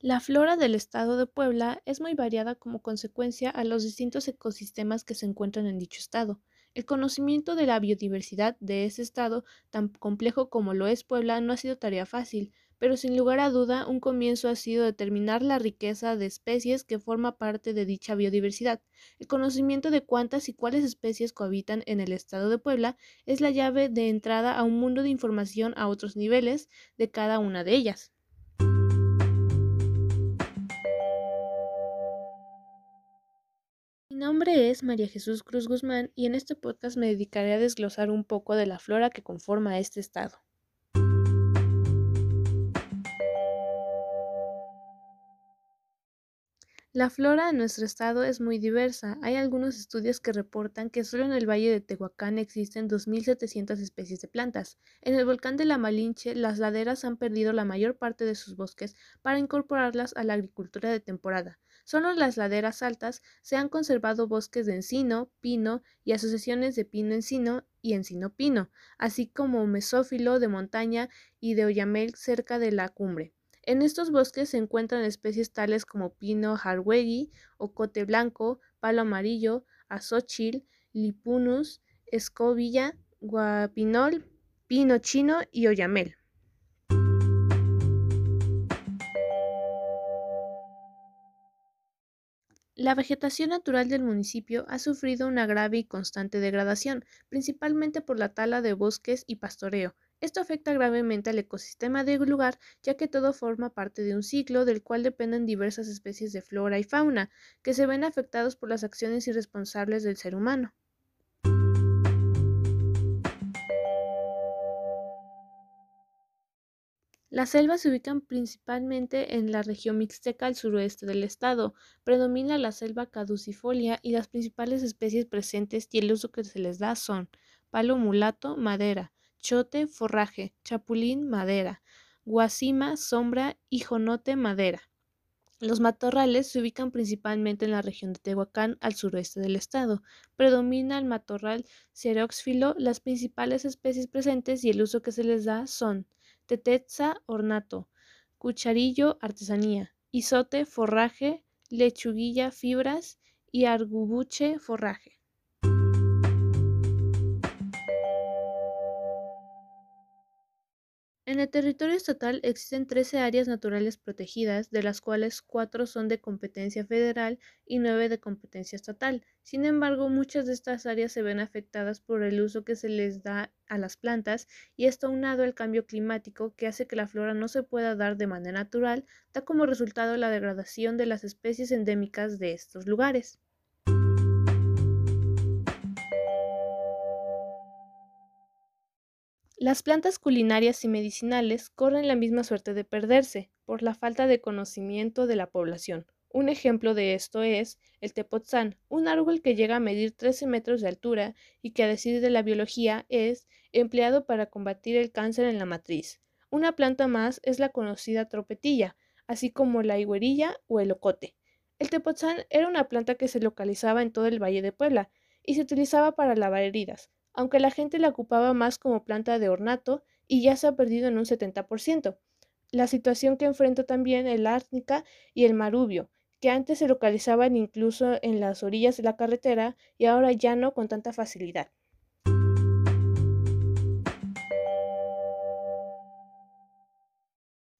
La flora del estado de Puebla es muy variada como consecuencia a los distintos ecosistemas que se encuentran en dicho estado. El conocimiento de la biodiversidad de ese estado, tan complejo como lo es Puebla, no ha sido tarea fácil, pero sin lugar a duda un comienzo ha sido determinar la riqueza de especies que forma parte de dicha biodiversidad. El conocimiento de cuántas y cuáles especies cohabitan en el estado de Puebla es la llave de entrada a un mundo de información a otros niveles de cada una de ellas. Nombre es María Jesús Cruz Guzmán y en este podcast me dedicaré a desglosar un poco de la flora que conforma este estado. La flora en nuestro estado es muy diversa. Hay algunos estudios que reportan que solo en el valle de Tehuacán existen 2.700 especies de plantas. En el volcán de la Malinche, las laderas han perdido la mayor parte de sus bosques para incorporarlas a la agricultura de temporada. Solo en las laderas altas se han conservado bosques de encino, pino y asociaciones de pino-encino y encino-pino, así como mesófilo de montaña y de oyamel cerca de la cumbre. En estos bosques se encuentran especies tales como pino harwegi, ocote blanco, palo amarillo, azóchil, lipunus, escobilla, guapinol, pino chino y oyamel. La vegetación natural del municipio ha sufrido una grave y constante degradación, principalmente por la tala de bosques y pastoreo. Esto afecta gravemente al ecosistema del lugar, ya que todo forma parte de un ciclo del cual dependen diversas especies de flora y fauna, que se ven afectados por las acciones irresponsables del ser humano. Las selvas se ubican principalmente en la región mixteca al suroeste del estado. Predomina la selva caducifolia y las principales especies presentes y el uso que se les da son palo mulato, madera, chote, forraje, chapulín, madera, guasima, sombra y jonote, madera. Los matorrales se ubican principalmente en la región de Tehuacán, al suroeste del estado. Predomina el matorral xeróxfilo. Las principales especies presentes y el uso que se les da son tetetza, ornato, cucharillo, artesanía, isote, forraje, lechuguilla, fibras y argubuche, forraje. En el territorio estatal existen 13 áreas naturales protegidas, de las cuales 4 son de competencia federal y 9 de competencia estatal. Sin embargo, muchas de estas áreas se ven afectadas por el uso que se les da a las plantas y esto aunado al cambio climático que hace que la flora no se pueda dar de manera natural, da como resultado la degradación de las especies endémicas de estos lugares. Las plantas culinarias y medicinales corren la misma suerte de perderse por la falta de conocimiento de la población. Un ejemplo de esto es el tepotzán, un árbol que llega a medir 13 metros de altura y que a decir de la biología es empleado para combatir el cáncer en la matriz. Una planta más es la conocida tropetilla, así como la higuerilla o el ocote. El tepotzán era una planta que se localizaba en todo el Valle de Puebla y se utilizaba para lavar heridas, aunque la gente la ocupaba más como planta de ornato y ya se ha perdido en un 70%. La situación que enfrenta también el árnica y el marubio, que antes se localizaban incluso en las orillas de la carretera y ahora ya no con tanta facilidad.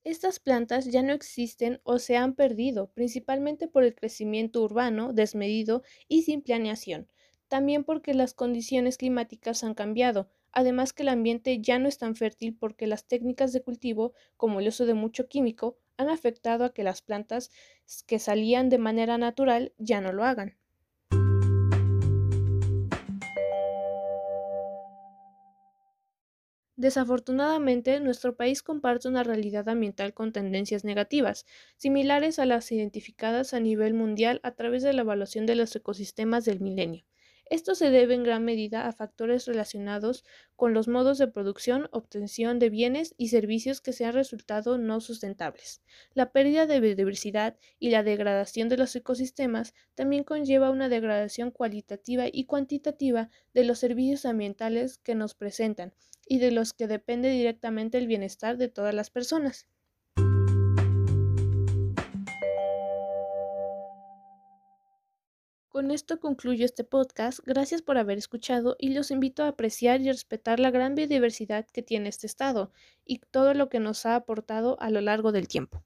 Estas plantas ya no existen o se han perdido, principalmente por el crecimiento urbano desmedido y sin planeación, también porque las condiciones climáticas han cambiado, además que el ambiente ya no es tan fértil porque las técnicas de cultivo, como el uso de mucho químico, han afectado a que las plantas que salían de manera natural ya no lo hagan. Desafortunadamente, nuestro país comparte una realidad ambiental con tendencias negativas, similares a las identificadas a nivel mundial a través de la evaluación de los ecosistemas del milenio. Esto se debe en gran medida a factores relacionados con los modos de producción, obtención de bienes y servicios que se han resultado no sustentables. La pérdida de biodiversidad y la degradación de los ecosistemas también conlleva una degradación cualitativa y cuantitativa de los servicios ambientales que nos presentan y de los que depende directamente el bienestar de todas las personas. Con esto concluyo este podcast. Gracias por haber escuchado y los invito a apreciar y respetar la gran biodiversidad que tiene este estado y todo lo que nos ha aportado a lo largo del tiempo.